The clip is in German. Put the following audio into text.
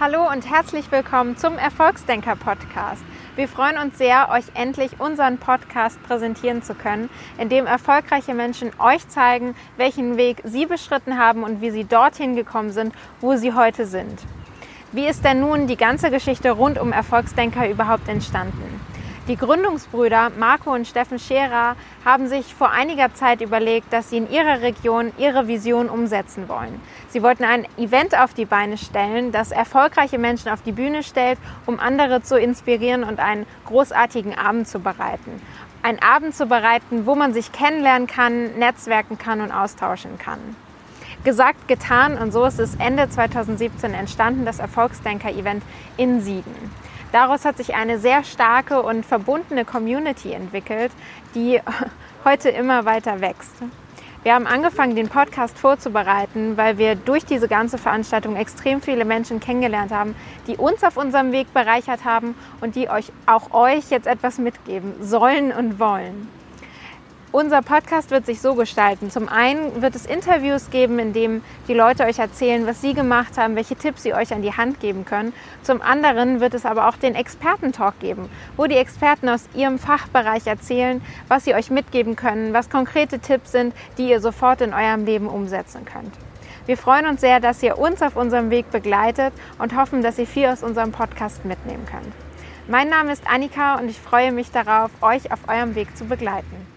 Hallo und herzlich willkommen zum Erfolgsdenker Podcast. Wir freuen uns sehr, euch endlich unseren Podcast präsentieren zu können, in dem erfolgreiche Menschen euch zeigen, welchen Weg sie beschritten haben und wie sie dorthin gekommen sind, wo sie heute sind. Wie ist denn nun die ganze Geschichte rund um Erfolgsdenker überhaupt entstanden? Die Gründungsbrüder Marco und Steffen Scherer haben sich vor einiger Zeit überlegt, dass sie in ihrer Region ihre Vision umsetzen wollen. Sie wollten ein Event auf die Beine stellen, das erfolgreiche Menschen auf die Bühne stellt, um andere zu inspirieren und einen großartigen Abend zu bereiten. Einen Abend zu bereiten, wo man sich kennenlernen kann, netzwerken kann und austauschen kann. Gesagt, getan und so ist es Ende 2017 entstanden, das Erfolgsdenker-Event in Siegen. Daraus hat sich eine sehr starke und verbundene Community entwickelt, die heute immer weiter wächst. Wir haben angefangen, den Podcast vorzubereiten, weil wir durch diese ganze Veranstaltung extrem viele Menschen kennengelernt haben, die uns auf unserem Weg bereichert haben und die euch auch euch jetzt etwas mitgeben sollen und wollen. Unser Podcast wird sich so gestalten. Zum einen wird es Interviews geben, in denen die Leute euch erzählen, was sie gemacht haben, welche Tipps sie euch an die Hand geben können. Zum anderen wird es aber auch den Expertentalk geben, wo die Experten aus ihrem Fachbereich erzählen, was sie euch mitgeben können, was konkrete Tipps sind, die ihr sofort in eurem Leben umsetzen könnt. Wir freuen uns sehr, dass ihr uns auf unserem Weg begleitet und hoffen, dass ihr viel aus unserem Podcast mitnehmen könnt. Mein Name ist Annika und ich freue mich darauf, euch auf eurem Weg zu begleiten.